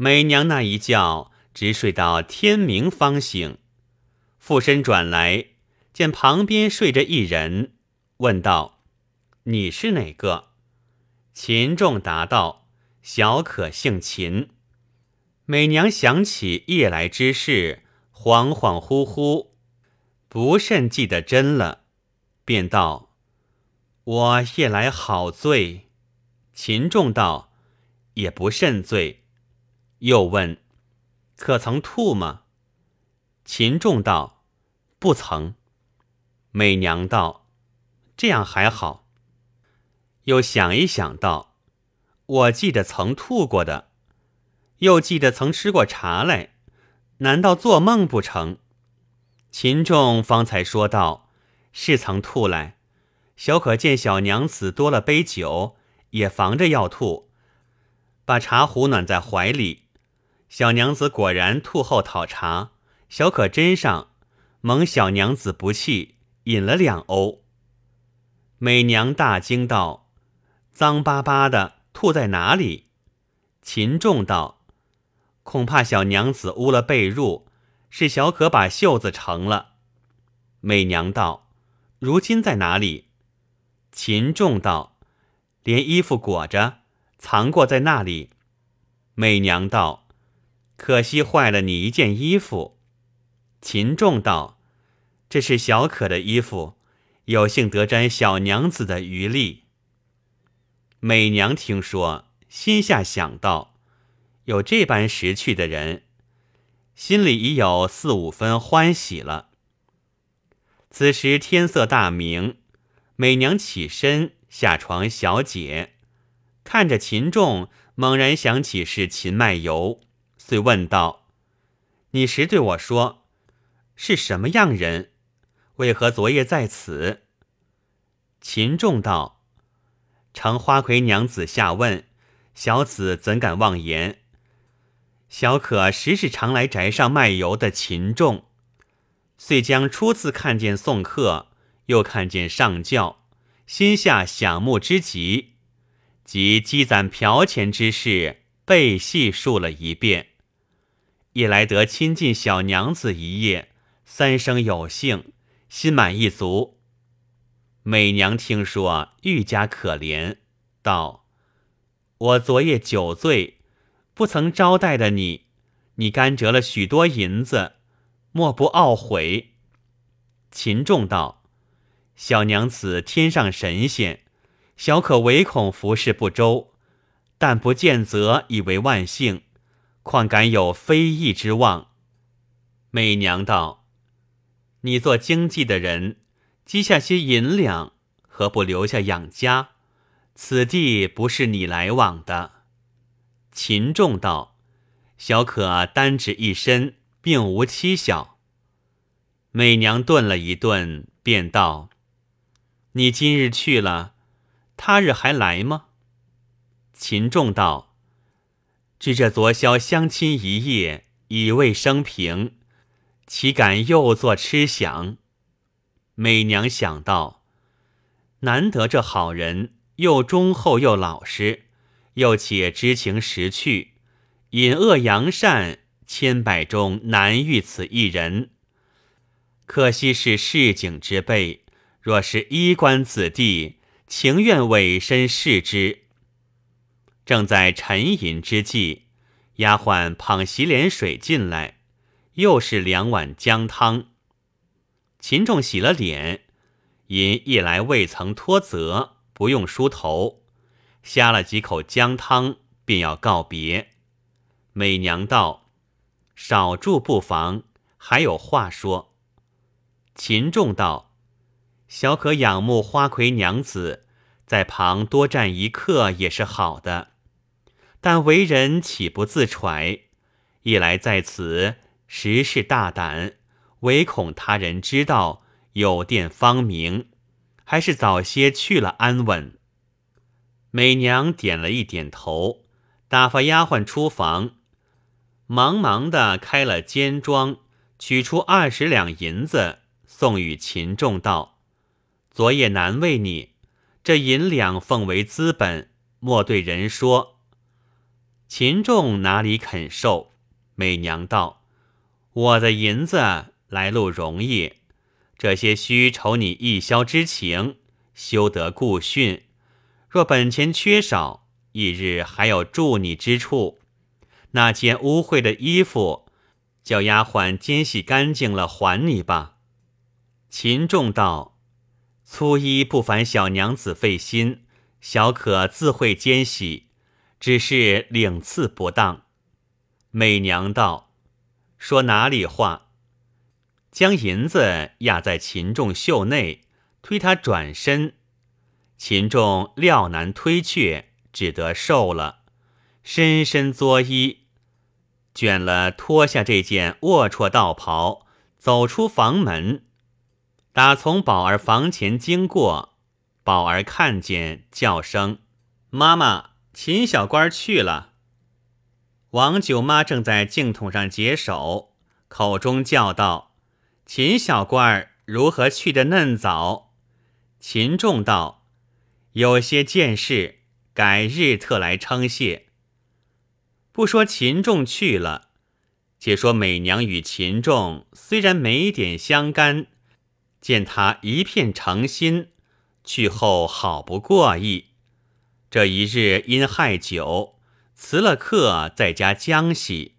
美娘那一觉直睡到天明方醒，附身转来，见旁边睡着一人，问道：“你是哪个？”秦仲答道：“小可姓秦。”美娘想起夜来之事，恍恍惚惚，不甚记得真了，便道：“我夜来好醉。”秦仲道：“也不甚醉。”又问：“可曾吐吗？”秦仲道：“不曾。”美娘道：“这样还好。”又想一想道：“我记得曾吐过的。”又记得曾吃过茶来，难道做梦不成？秦仲方才说道：“是曾吐来。”小可见小娘子多了杯酒，也防着要吐，把茶壶暖在怀里。小娘子果然吐后讨茶，小可斟上，蒙小娘子不弃，饮了两瓯。美娘大惊道：“脏巴巴的，吐在哪里？”秦仲道。恐怕小娘子污了被褥，是小可把袖子成了。美娘道：“如今在哪里？”秦仲道：“连衣服裹着，藏过在那里。”美娘道：“可惜坏了你一件衣服。”秦仲道：“这是小可的衣服，有幸得沾小娘子的余力。”美娘听说，心下想到。有这般识趣的人，心里已有四五分欢喜了。此时天色大明，美娘起身下床小解，看着秦仲，猛然想起是秦卖油，遂问道：“你时对我说，是什么样人？为何昨夜在此？”秦仲道：“承花魁娘子下问，小子怎敢妄言？”小可时时常来宅上卖油的秦仲，遂将初次看见送客，又看见上轿，心下想慕之极，即积攒嫖钱之事，背细述了一遍。也来得亲近小娘子一夜，三生有幸，心满意足。美娘听说，愈加可怜，道：“我昨夜酒醉。”不曾招待的你，你干折了许多银子，莫不懊悔？秦仲道：“小娘子天上神仙，小可唯恐服侍不周，但不见责以为万幸，况敢有非义之望？”媚娘道：“你做经济的人，积下些银两，何不留下养家？此地不是你来往的。”秦仲道：“小可单指一身，并无妻小。”美娘顿了一顿，便道：“你今日去了，他日还来吗？”秦仲道：“知这昨宵相亲一夜，已未生平，岂敢又作痴想？”美娘想到：“难得这好人，又忠厚又老实。”又且知情识趣，隐恶扬善，千百中难遇此一人。可惜是市井之辈，若是衣冠子弟，情愿委身侍之。正在沉吟之际，丫鬟捧洗脸水进来，又是两碗姜汤。秦仲洗了脸，因一来未曾脱责，不用梳头。呷了几口姜汤，便要告别。美娘道：“少住不妨，还有话说。”秦仲道：“小可仰慕花魁娘子，在旁多站一刻也是好的，但为人岂不自揣？一来在此实是大胆，唯恐他人知道，有殿芳名，还是早些去了安稳。”美娘点了一点头，打发丫鬟出房，忙忙的开了肩庄，取出二十两银子送与秦仲道：“昨夜难为你，这银两奉为资本，莫对人说。”秦仲哪里肯受？媚娘道：“我的银子来路容易，这些须酬你一宵之情，休得顾训。若本钱缺少，一日还有助你之处。那件污秽的衣服，叫丫鬟兼洗干净了还你吧。”秦仲道：“粗衣不烦小娘子费心，小可自会兼洗。”只是领次不当，美娘道：“说哪里话？”将银子压在秦仲袖内，推他转身。秦仲料难推却，只得受了，深深作揖，卷了脱下这件龌龊道袍，走出房门。打从宝儿房前经过，宝儿看见，叫声：“妈妈。”秦小官去了。王九妈正在镜筒上解手，口中叫道：“秦小官如何去的嫩早？”秦仲道：“有些见事，改日特来称谢。”不说秦仲去了，且说美娘与秦仲虽然没点相干，见他一片诚心，去后好不过意。这一日因害酒辞了客，在家将息。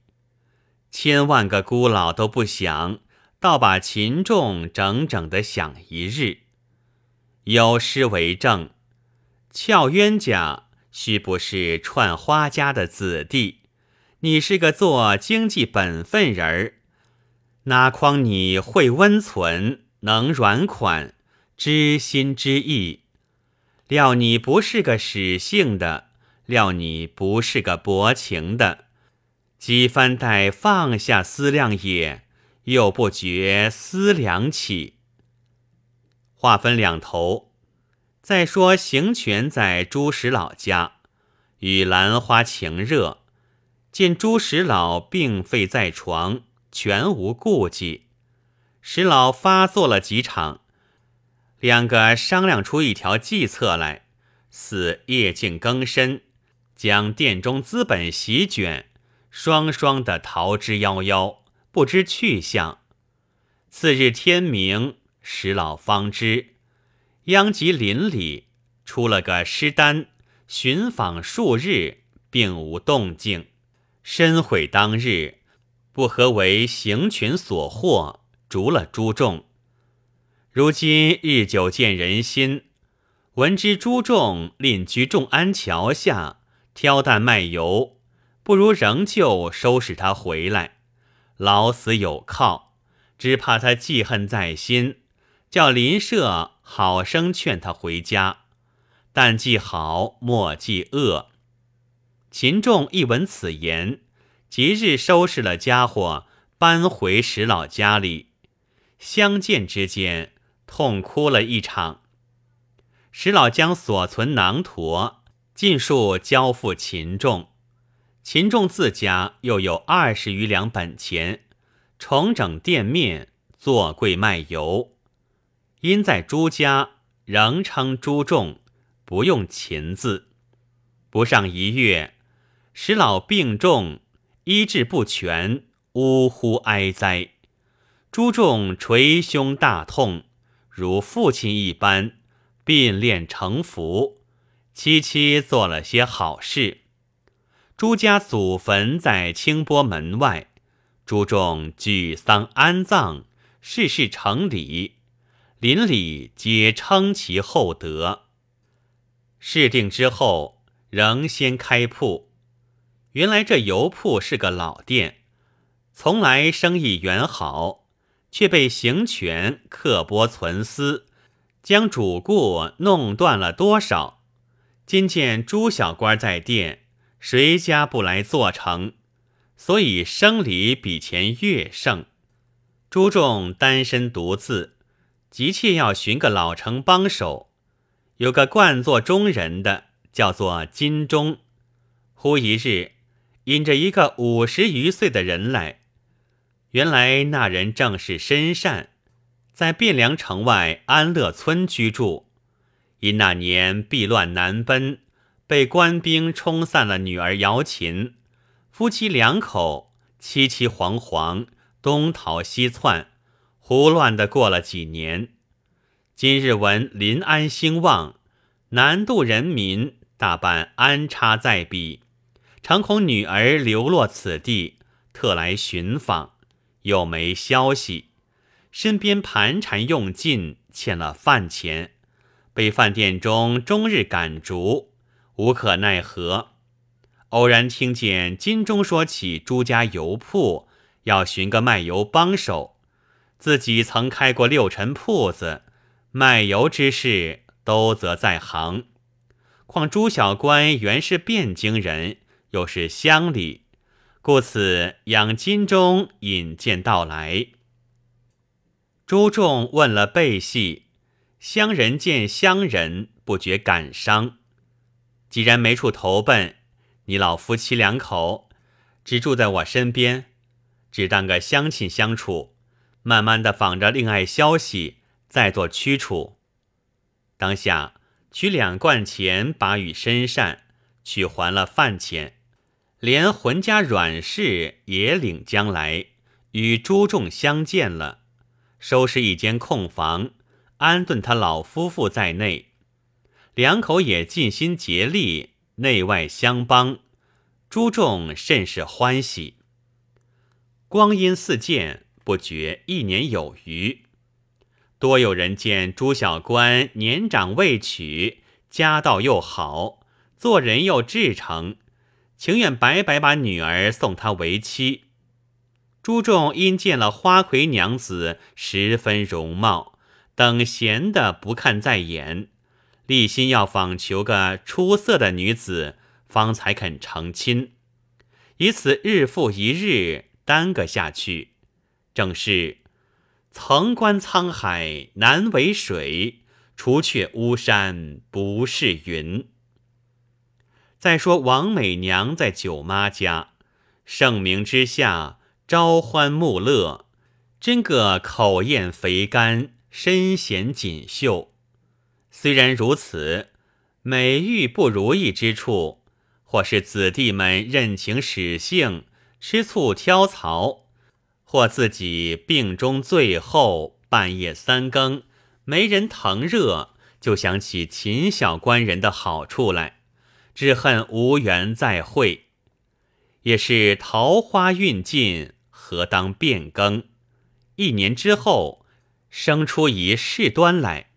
千万个孤老都不想，倒把秦仲整整的想一日。有诗为证：俏冤家须不是串花家的子弟，你是个做经济本分人儿，哪诓你会温存，能软款，知心知意。料你不是个使性的，料你不是个薄情的，几番待放下思量也，又不觉思量起。话分两头，再说行权在朱石老家，与兰花情热，见朱石老病废在床，全无顾忌，石老发作了几场。两个商量出一条计策来，似夜静更深，将殿中资本席卷，双双的逃之夭夭，不知去向。次日天明，石老方知，殃及邻里，出了个尸单，寻访数日，并无动静，深悔当日不合为行群所获，逐了诸众。如今日久见人心，闻知朱仲另居众安桥下挑担卖油，不如仍旧收拾他回来。老死有靠，只怕他记恨在心，叫邻舍好生劝他回家。但记好，莫记恶。秦仲一闻此言，即日收拾了家伙，搬回石老家里。相见之间。痛哭了一场，石老将所存囊驼尽数交付秦仲，秦仲自家又有二十余两本钱，重整店面，做柜卖油。因在朱家仍称朱仲，不用秦字。不上一月，石老病重，医治不全，呜呼哀哉。朱仲捶胸大痛。如父亲一般，并练成福，七七做了些好事。朱家祖坟在清波门外，朱仲举丧安葬，事事成礼，邻里皆称其厚德。事定之后，仍先开铺。原来这油铺是个老店，从来生意缘好。却被行权刻薄存私，将主顾弄断了多少？今见朱小官在店，谁家不来做成？所以生理比前越盛。朱仲单身独自，急切要寻个老成帮手。有个惯做中人的，叫做金钟。忽一日，引着一个五十余岁的人来。原来那人正是申善，在汴梁城外安乐村居住。因那年避乱南奔，被官兵冲散了女儿姚琴，夫妻两口凄凄惶惶，东逃西窜，胡乱的过了几年。今日闻临安兴旺，南渡人民大半安插在彼，常恐女儿流落此地，特来寻访，又没消息，身边盘缠用尽，欠了饭钱，被饭店中终日赶逐，无可奈何。偶然听见金钟说起朱家油铺，要寻个卖油帮手。自己曾开过六陈铺子，卖油之事都则在行。况朱小官原是汴京人，又是乡里，故此养金钟引荐到来。朱仲问了背细，乡人见乡人，不觉感伤。既然没处投奔。你老夫妻两口只住在我身边，只当个乡亲相处，慢慢的访着另爱消息，再做驱除。当下取两贯钱，把与身善，去还了饭钱，连浑家阮氏也领将来，与朱仲相见了，收拾一间空房，安顿他老夫妇在内，两口也尽心竭力。内外相帮，诸众甚是欢喜。光阴似箭，不觉一年有余。多有人见朱小官年长未娶，家道又好，做人又至诚，情愿白白把女儿送他为妻。朱仲因见了花魁娘子十分容貌，等闲的不看在眼。立心要访求个出色的女子，方才肯成亲，以此日复一日耽搁下去，正是曾观沧海难为水，除却巫山不是云。再说王美娘在舅妈家，盛名之下，朝欢暮乐，真个口咽肥甘，身贤锦绣。虽然如此，每遇不如意之处，或是子弟们任情使性，吃醋挑槽，或自己病中最后半夜三更没人疼热，就想起秦小官人的好处来，只恨无缘再会。也是桃花运尽，何当变更？一年之后，生出一事端来。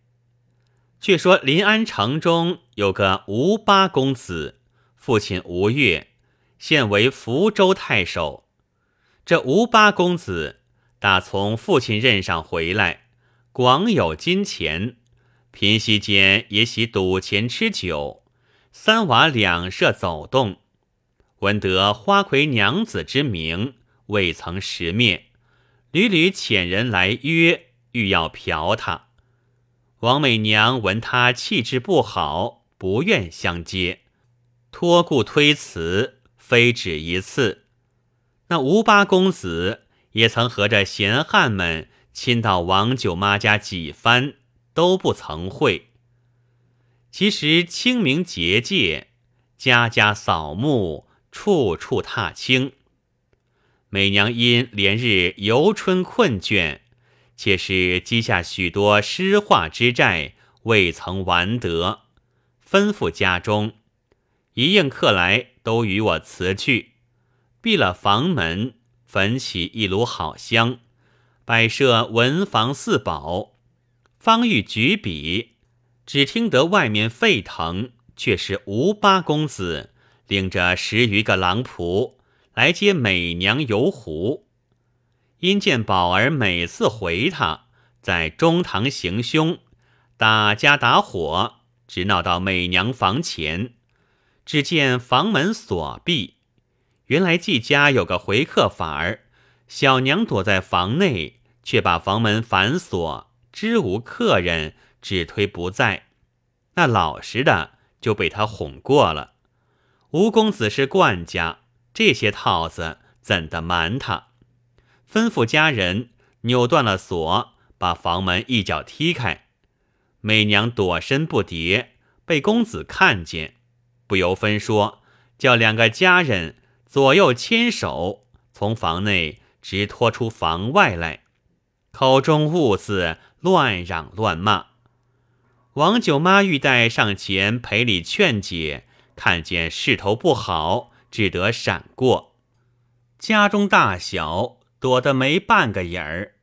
却说临安城中有个吴八公子，父亲吴越，现为福州太守。这吴八公子打从父亲任上回来，广有金钱，贫息间也喜赌钱吃酒，三娃两舍走动。闻得花魁娘子之名，未曾识面，屡屡遣人来约，欲要嫖他。王美娘闻他气质不好，不愿相接，托故推辞，非止一次。那吴八公子也曾和着闲汉们亲到王舅妈家几番，都不曾会。其实清明节界，家家扫墓，处处踏青。美娘因连日游春困倦。且是积下许多诗画之债，未曾完得，吩咐家中一应客来，都与我辞去。闭了房门，焚起一炉好香，摆设文房四宝。方欲举笔，只听得外面沸腾，却是吴八公子领着十余个郎仆来接美娘游湖。因见宝儿每次回他，在中堂行凶，打家打火，直闹到美娘房前。只见房门锁闭，原来季家有个回客法儿，小娘躲在房内，却把房门反锁，知无客人，只推不在。那老实的就被他哄过了。吴公子是惯家，这些套子怎的瞒他？吩咐家人扭断了锁，把房门一脚踢开。美娘躲身不迭，被公子看见，不由分说，叫两个家人左右牵手，从房内直拖出房外来，口中兀自乱嚷乱骂。王九妈玉带上前赔礼劝解，看见势头不好，只得闪过。家中大小躲得没半个影儿。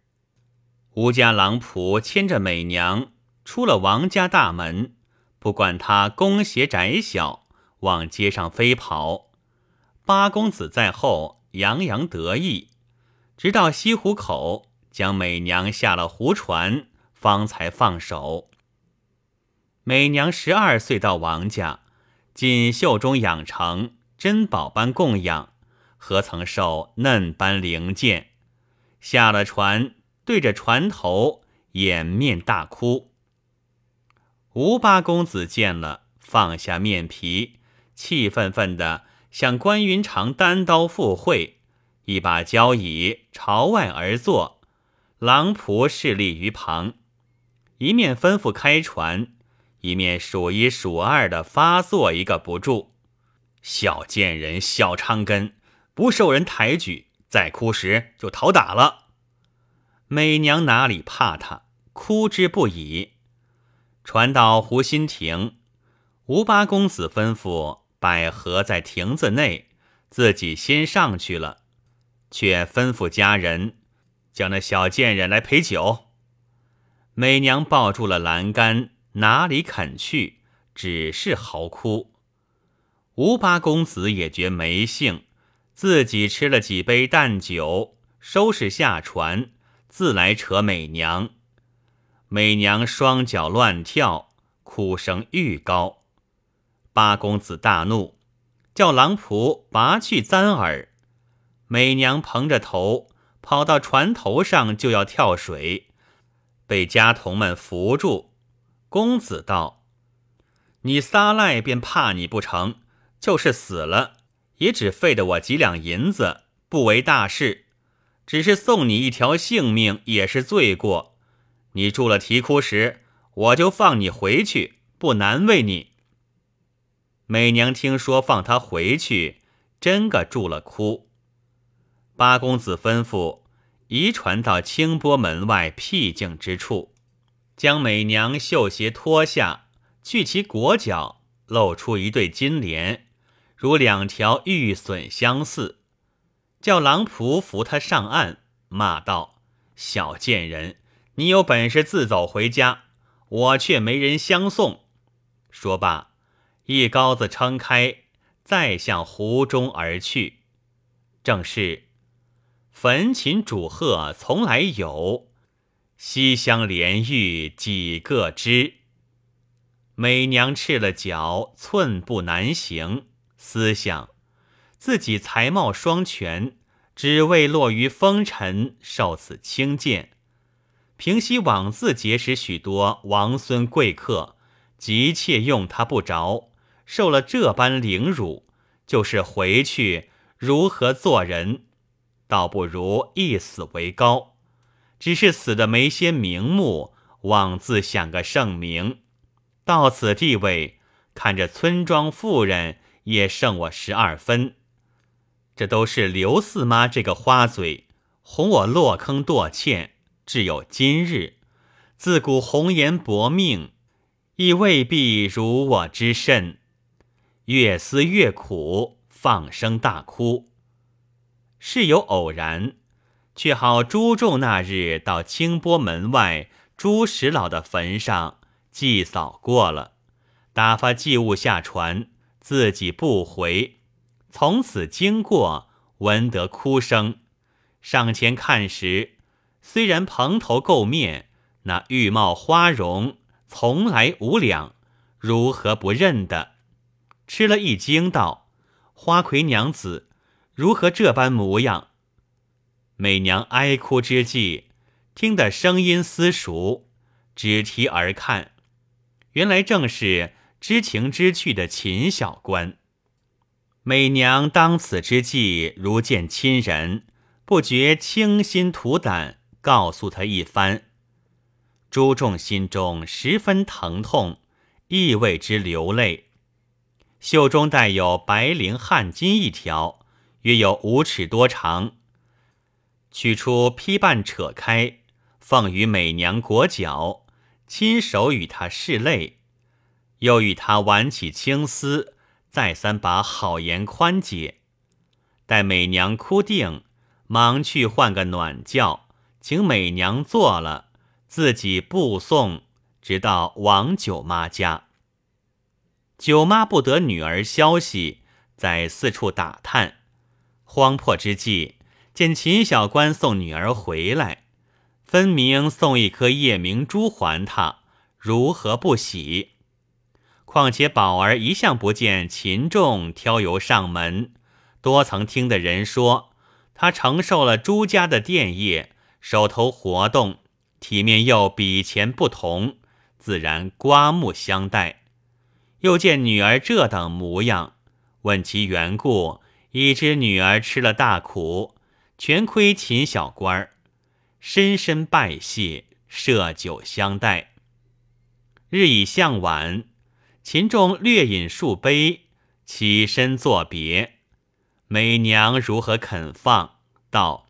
吴家郎仆牵着美娘出了王家大门，不管他弓鞋窄小，往街上飞跑。八公子在后洋洋得意，直到西湖口，将美娘下了湖船，方才放手。美娘十二岁到王家，锦绣中养成，珍宝般供养，何曾受嫩般灵见？下了船，对着船头掩面大哭。吴八公子见了，放下面皮，气愤愤的向关云长单刀赴会，一把交椅朝外而坐，狼仆侍立于旁，一面吩咐开船。一面数一数二的发作一个不住，小贱人，小娼根，不受人抬举，再哭时就讨打了。美娘哪里怕他，哭之不已。传到湖心亭，吴八公子吩咐百合在亭子内，自己先上去了，却吩咐家人叫那小贱人来陪酒。美娘抱住了栏杆。哪里肯去？只是嚎哭。吴八公子也觉没兴，自己吃了几杯淡酒，收拾下船，自来扯美娘。美娘双脚乱跳，哭声愈高。八公子大怒，叫郎仆拔去簪耳。美娘捧着头跑到船头上，就要跳水，被家童们扶住。公子道：“你撒赖便怕你不成？就是死了，也只费得我几两银子，不为大事。只是送你一条性命，也是罪过。你住了啼哭时，我就放你回去，不难为你。”美娘听说放他回去，真个住了哭。八公子吩咐移船到清波门外僻静之处。将美娘绣鞋脱下，去其裹脚，露出一对金莲，如两条玉笋相似。叫郎仆扶他上岸，骂道：“小贱人，你有本事自走回家，我却没人相送。”说罢，一篙子撑开，再向湖中而去。正是焚琴煮鹤从来有。西厢莲玉几个知？美娘赤了脚，寸步难行。思想自己才貌双全，只为落于风尘，受此轻贱。平息往自结识许多王孙贵客，急切用他不着，受了这般凌辱，就是回去如何做人？倒不如一死为高。只是死的没些名目，妄自想个盛名，到此地位，看着村庄妇人也胜我十二分。这都是刘四妈这个花嘴，哄我落坑堕欠，至有今日。自古红颜薄命，亦未必如我之甚。越思越苦，放声大哭。事有偶然。却好朱仲那日到清波门外朱石老的坟上祭扫过了，打发祭物下船，自己不回。从此经过，闻得哭声，上前看时，虽然蓬头垢面，那玉帽花容从来无两，如何不认得？吃了一惊，道：“花魁娘子，如何这般模样？”美娘哀哭之际，听得声音私熟，只提而看，原来正是知情知趣的秦小官。美娘当此之际，如见亲人，不觉倾心吐胆，告诉他一番。朱仲心中十分疼痛，亦为之流泪。袖中带有白绫汗巾一条，约有五尺多长。取出批瓣扯开，放于美娘裹脚，亲手与她拭泪，又与她挽起青丝，再三把好言宽解。待美娘哭定，忙去换个暖轿，请美娘坐了，自己步送，直到王九妈家。九妈不得女儿消息，在四处打探，慌迫之际。见秦小官送女儿回来，分明送一颗夜明珠还他，如何不喜？况且宝儿一向不见秦仲挑油上门，多曾听的人说他承受了朱家的店业，手头活动，体面又比前不同，自然刮目相待。又见女儿这等模样，问其缘故，已知女儿吃了大苦。全亏秦小官儿，深深拜谢，设酒相待。日已向晚，秦仲略饮数杯，起身作别。美娘如何肯放？道：“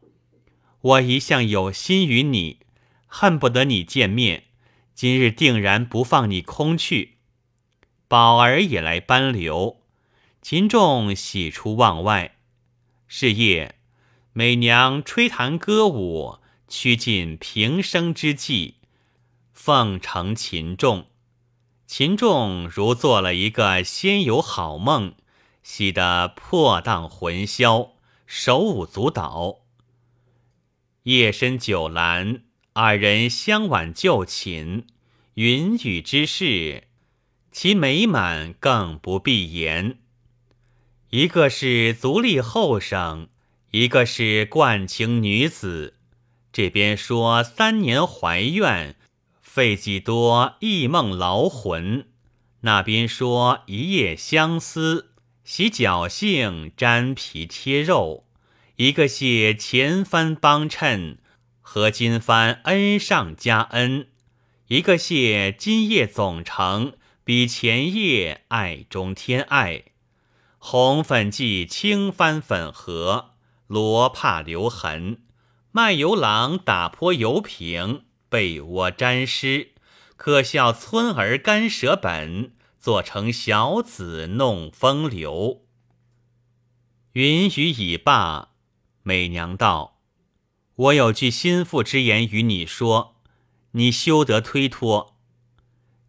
我一向有心于你，恨不得你见面，今日定然不放你空去。”宝儿也来搬流，秦仲喜出望外。是夜。美娘吹弹歌舞，趋近平生之际，奉承秦仲。秦仲如做了一个仙游好梦，喜得破荡魂消，手舞足蹈。夜深酒阑，二人相挽就寝，云雨之事，其美满更不必言。一个是足力后生。一个是冠情女子，这边说三年怀怨，费几多忆梦劳魂；那边说一夜相思，洗脚性沾皮贴肉。一个谢前番帮衬，和今番恩上加恩；一个谢今夜总成，比前夜爱中添爱。红粉记青番粉合。罗帕留痕，卖油郎打破油瓶，被窝沾湿，可笑村儿干舌本，做成小子弄风流。云雨已罢，美娘道：“我有句心腹之言与你说，你休得推脱。”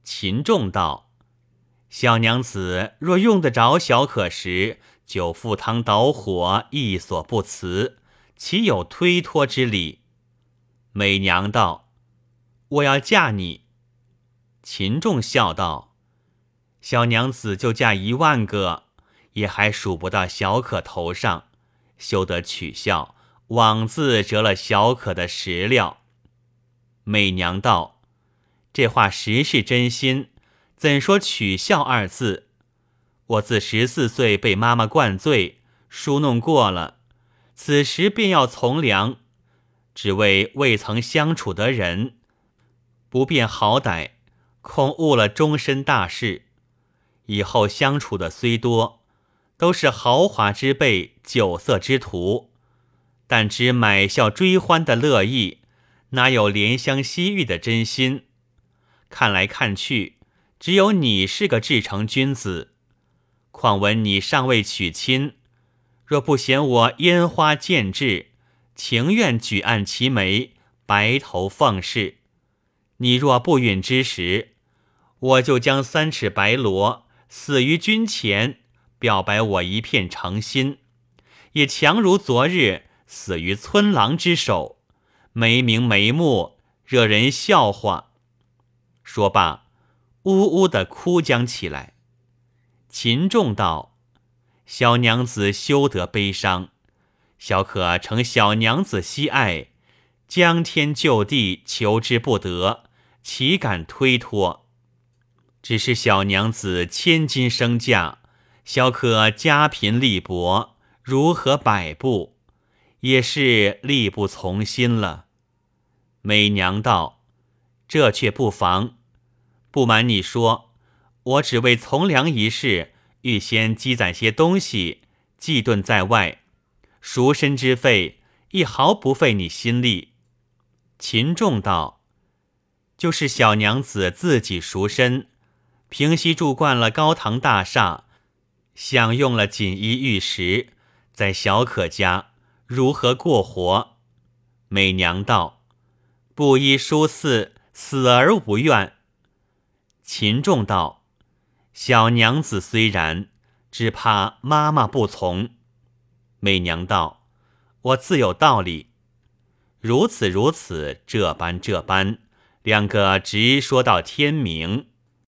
秦仲道：“小娘子若用得着小可时。”就赴汤蹈火，亦所不辞，岂有推脱之理？美娘道：“我要嫁你。”秦仲笑道：“小娘子就嫁一万个，也还数不到小可头上，休得取笑，枉自折了小可的石料。”美娘道：“这话实是真心，怎说取笑二字？”我自十四岁被妈妈灌醉，梳弄过了，此时便要从良，只为未曾相处的人，不辨好歹，恐误了终身大事。以后相处的虽多，都是豪华之辈、酒色之徒，但知买笑追欢的乐意，哪有怜香惜玉的真心？看来看去，只有你是个至诚君子。况闻你尚未娶亲，若不嫌我烟花渐至，情愿举案齐眉，白头奉侍。你若不允之时，我就将三尺白罗死于君前，表白我一片诚心，也强如昨日死于村郎之手，没名没目，惹人笑话。说罢，呜呜的哭将起来。秦仲道：“小娘子休得悲伤，小可承小娘子惜爱，将天就地求之不得，岂敢推脱？只是小娘子千金身价，小可家贫力薄，如何摆布？也是力不从心了。”美娘道：“这却不妨，不瞒你说。”我只为从良一事，预先积攒些东西，寄遁在外。赎身之费一毫不费你心力。”秦仲道：“就是小娘子自己赎身，平西住惯了高堂大厦，享用了锦衣玉食，在小可家如何过活？”美娘道：“布衣书肆，死而无怨。”秦仲道：“小娘子虽然，只怕妈妈不从。”媚娘道：“我自有道理。”如此如此，这般这般，两个直说到天明。